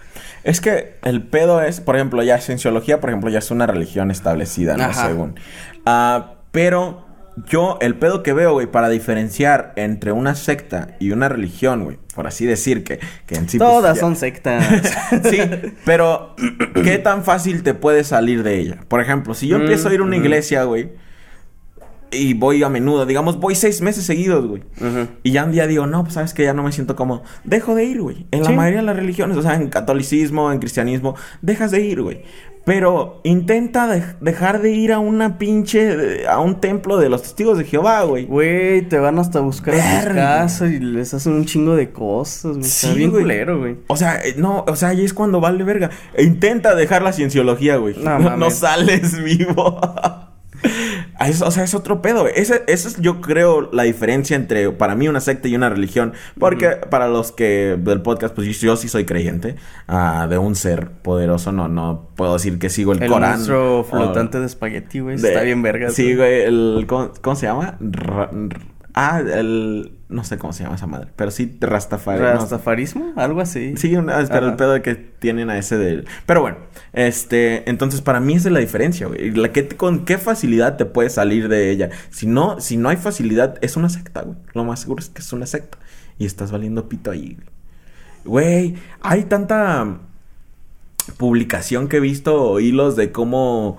Es que el pedo es, por ejemplo, ya cienciología, por ejemplo, ya es una religión establecida, ¿no? Ajá. Según. Ah, pero yo, el pedo que veo, güey, para diferenciar entre una secta y una religión, güey, por así decir, que, que en sí. pues, Todas ya- son sectas. *laughs* sí, pero ¿qué tan fácil te puedes salir de ella? Por ejemplo, si yo Mm, empiezo a ir a una ujú. iglesia, güey, y voy a menudo, digamos, voy seis meses seguidos, güey. Y ya un día digo, no, pues sabes que ya no me siento cómodo. Dejo de ir, güey. En la Sí. mayoría de las religiones, o sea, en catolicismo, en cristianismo, dejas de ir, güey. Pero intenta de- dejar de ir a una pinche, a un templo de los testigos de Jehová, güey. Güey, te van hasta buscar a Verga. casas y les hacen un chingo de cosas, güey. Está Sí, bien güey. culero, güey. O sea, eh, no, o sea, ahí es cuando vale verga. E intenta dejar la cienciología, güey. No, *laughs* No, no sales vivo. *laughs* Ah, es- o sea, es otro pedo. Ese, esa es, yo creo, la diferencia entre, para mí, una secta y una religión. Porque para los que del podcast, pues yo, yo sí soy creyente ah, de un ser poderoso. No, no puedo decir que sigo el, El Corán. monstruo o- flotante de espagueti, güey. Está bien verga. Sí, güey. El, ¿cómo, cómo se llama? R- ah, el... No sé cómo se llama esa madre. Pero sí, Rastafari. no- ¿Rastafarismo? Algo así. Sí, una- pero el pedo de que tienen a ese de... Pero bueno, este... Entonces, para mí esa es la diferencia, güey. La que, ¿Con qué facilidad te puedes salir de ella? Si no, si no hay facilidad, es una secta, güey. Lo más seguro es que es una secta. Y estás valiendo pito ahí, güey. Güey, hay tanta publicación que he visto o hilos de cómo...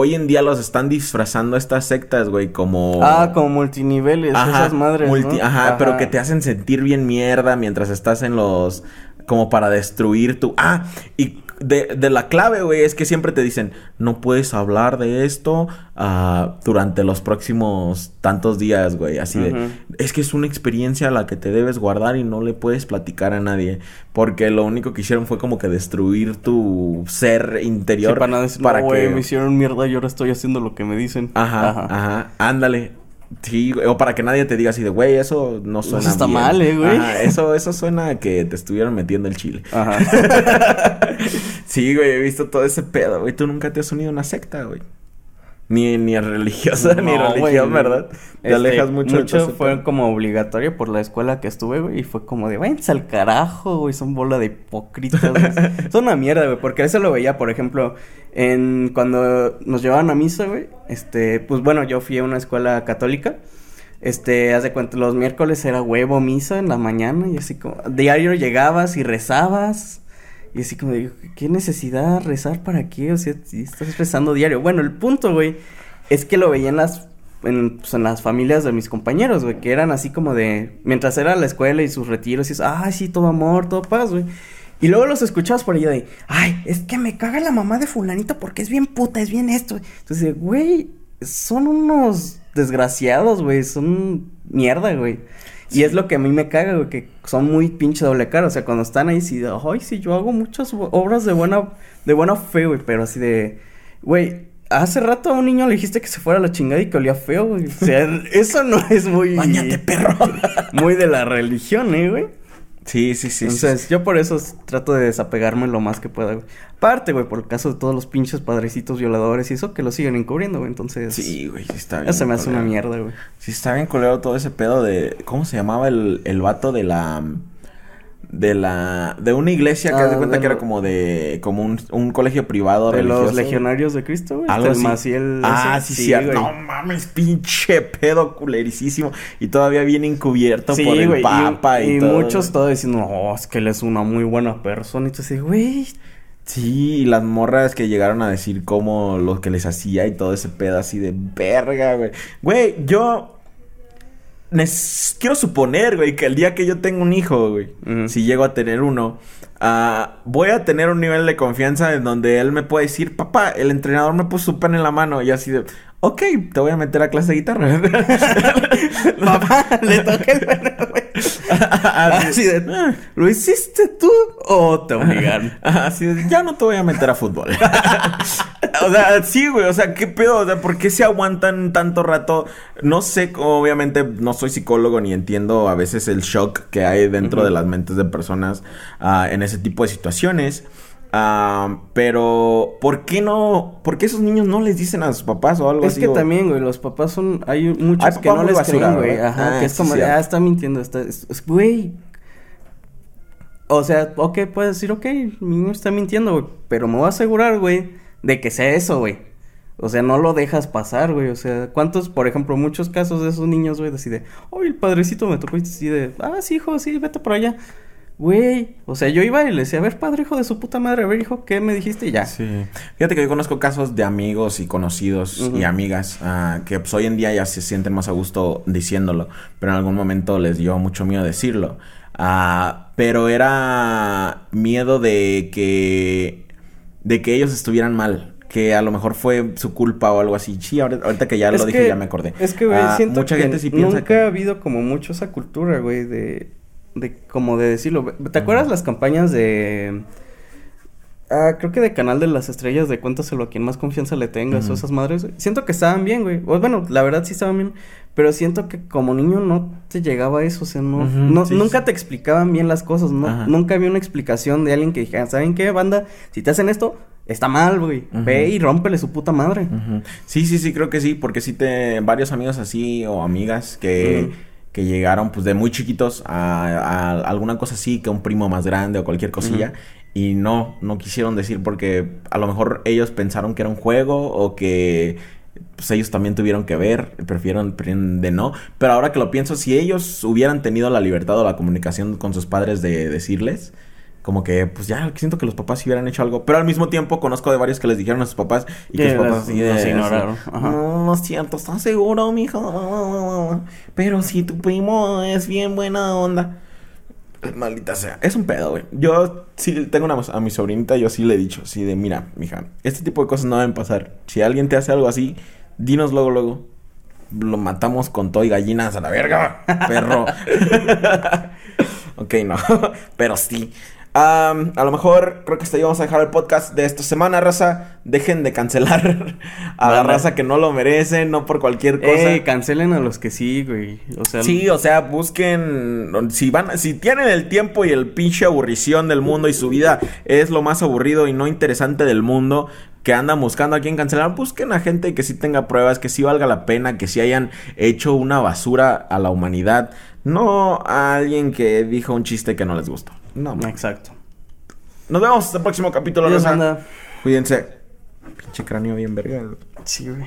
Hoy en día los están disfrazando estas sectas, güey, como... Ah, como multiniveles, esas madres, multi- ¿no? ajá, pero que te hacen sentir bien mierda mientras estás en los... Como para destruir tu... Ah, y de, de la clave, güey, es que siempre te dicen, no puedes hablar de esto ah, durante los próximos tantos días, güey. Así de... Es que es una experiencia a la que te debes guardar y no le puedes platicar a nadie. Porque lo único que hicieron fue como que destruir tu ser Sí, interior. para para no, que... me hicieron mierda y ahora estoy haciendo lo que me dicen. Ajá, ajá, ándale. Sí, güey, o para que nadie te diga así de, güey, eso no suena Eso está bien". mal, eh, güey. Ajá, eso, eso suena a que te estuvieron metiendo el chile. Ajá. *laughs* sí, güey, he visto todo ese pedo, güey. Tú nunca te has unido a una secta, güey. Ni, ni religiosa, *laughs* ni religión. ¿verdad? Te Este, alejas mucho Mucho fue como obligatorio por la escuela que estuve, güey. Y fue como de, váyanse al carajo, güey. Son bola de hipócritas, güey. *laughs* Son una mierda, güey. Porque eso lo veía, por ejemplo, en cuando nos llevaban a misa, güey. Este, pues bueno, yo fui a una escuela católica. Este, haz de cuenta, los miércoles era huevo misa en la mañana. Y así como, diario llegabas y rezabas. Y así como, de, ¿qué necesidad rezar para qué? O sea, estás rezando diario. Bueno, el punto, güey, es que lo veía en las, en, pues, en las familias de mis compañeros, güey, que eran así como de, mientras era la escuela y sus retiros, y es, ay, sí, todo amor, todo paz, güey. Y luego los escuchabas por allá de, ay, es que me caga la mamá de fulanito porque es bien puta, es bien esto. Entonces, güey, son unos desgraciados, güey, son mierda, güey. Y es lo que a mí me caga, güey, que son muy pinche doble cara. O sea, cuando están ahí, sí, ay, sí, yo hago muchas obras de buena, de buena fe, güey, pero así de, güey, hace rato a un niño le dijiste que se fuera a la chingada y que olía feo, güey. O sea, *laughs* eso no es muy. Báñate, perro. *laughs* muy de la religión, ¿eh, güey? Sí, sí, sí. sí. Entonces, yo por eso trato de desapegarme lo más que pueda, güey. Aparte, güey, por el caso de todos los pinches padrecitos violadores y eso, que lo siguen encubriendo, güey. Entonces, Sí, güey, sí está bien. eso se me hace una mierda, güey. Sí, está bien culero todo ese pedo de. ¿Cómo se llamaba el, el vato de la. De la. De una iglesia que Ah, haz de cuenta de que era como de. Como un, un colegio privado De los legionarios de Cristo, güey. Algo Está así. Maciel Ah, sí, cierto. güey. No mames, pinche pedo culericísimo. Y todavía viene encubierto Sí, por el güey, papa y, y, todo. muchos todos diciendo, no, es que él es una muy buena persona. Y tú dices, güey, Sí, y las morras que llegaron a decir cómo lo que les hacía y todo ese pedo así de verga, güey. Güey, yo. Quiero suponer, güey, que el día que yo tenga un hijo, güey, si llego a tener uno, ah, voy a tener un nivel de confianza en donde él me puede decir, papá, el entrenador me puso su pen en la mano y así de, ok, te voy a meter a clase de guitarra. *laughs* papá, le toca el. *laughs* Así de, "Ah". ¿lo hiciste tú o te obligaron? *laughs* Así de, ya no te voy a meter a fútbol. *laughs* o sea, sí, güey, o sea, ¿qué pedo? O sea, ¿por qué se aguantan tanto rato? No sé, obviamente no soy psicólogo ni entiendo a veces el shock que hay dentro de las mentes de personas ah, en ese tipo de situaciones. Ah, pero, ¿por qué no? ¿Por qué esos niños no les dicen a sus papás o algo Es así? que o- también, güey, los papás son... Hay muchos Hay que no les basura, creen, güey. Ajá, Ah, que es sí, cierto. ah, está mintiendo, está... es- es- Güey... O sea, ok, puedes decir, ok, mi niño está mintiendo, güey. Pero me voy a asegurar, güey, de que sea eso, güey. O sea, no lo dejas pasar, güey. O sea, ¿cuántos, por ejemplo, muchos casos de esos niños, güey, así de, oh, el padrecito me tocó y así de, ah, sí, hijo, sí, vete por allá. Güey, o sea, yo iba y le decía, a ver, padre, hijo de su puta madre, a ver, hijo, ¿qué me dijiste? Y ya. Sí. Fíjate que yo conozco casos de amigos y conocidos y amigas ah, que pues, hoy en día ya se sienten más a gusto diciéndolo, pero en algún momento les dio mucho miedo decirlo. Ah, pero era miedo de que de que ellos estuvieran mal, que a lo mejor fue su culpa o algo así. Sí, ahorita, ahorita que ya Es lo dije ya me acordé. Es que, güey, Ah, siento mucha que gente sí piensa nunca que ha habido como mucho esa cultura, güey, de, de como de decirlo. ¿Te acuerdas las campañas de Ah, creo que de Canal de las Estrellas, de Cuéntaselo a quien más confianza le tengas o esas madres. güey. Siento que estaban bien, güey. Bueno, la verdad sí estaban bien. Pero siento que como niño no te llegaba eso. O sea, no, no sí, nunca sí. te explicaban bien las cosas. No, Ajá. nunca había una explicación de alguien que dijera, ¿saben qué, banda? Si te hacen esto, está mal, güey. Ve y rómpele su puta madre. Sí, sí, sí, creo que sí, porque sí te... Varios amigos así o amigas que... Que llegaron pues de muy chiquitos a, a alguna cosa así, que un primo más grande o cualquier cosilla. Y no, no quisieron decir porque a lo mejor ellos pensaron que era un juego o que pues ellos también tuvieron que ver, prefirieron de no. Pero ahora que lo pienso, si ellos hubieran tenido la libertad o la comunicación con sus padres de decirles, como que pues ya siento que los papás sí hubieran hecho algo. Pero al mismo tiempo conozco de varios que les dijeron a sus papás y que sus papás así de... ignoraron. así, Ajá. No, no es cierto, ¿estás seguro, mijo? Pero si tu primo es bien buena onda. Maldita sea. Es un pedo, güey. Yo sí tengo una, a mi sobrinita, yo sí le he dicho, sí, de mira, mija, este tipo de cosas no deben pasar. Si alguien te hace algo así, dinos luego, luego. Lo matamos con todo y gallinas a la verga, perro. *laughs* ok, no, *laughs* pero sí. A lo mejor creo que hasta ahí vamos a dejar el podcast de esta semana, raza. Dejen de cancelar *laughs* a la raza que no lo merece, no por cualquier cosa. Eh, cancelen a los que sí, güey. O sea, Sí, o sea, busquen si van si tienen el tiempo y el pinche aburrición del mundo y su vida es lo más aburrido y no interesante del mundo que andan buscando a quien cancelar, busquen a gente que sí tenga pruebas, que sí valga la pena, que sí hayan hecho una basura a la humanidad, no a alguien que dijo un chiste que no les gustó. No. mames. Exacto. Nos vemos hasta el próximo capítulo. Cuídense. Pinche cráneo bien verga. Sí, güey.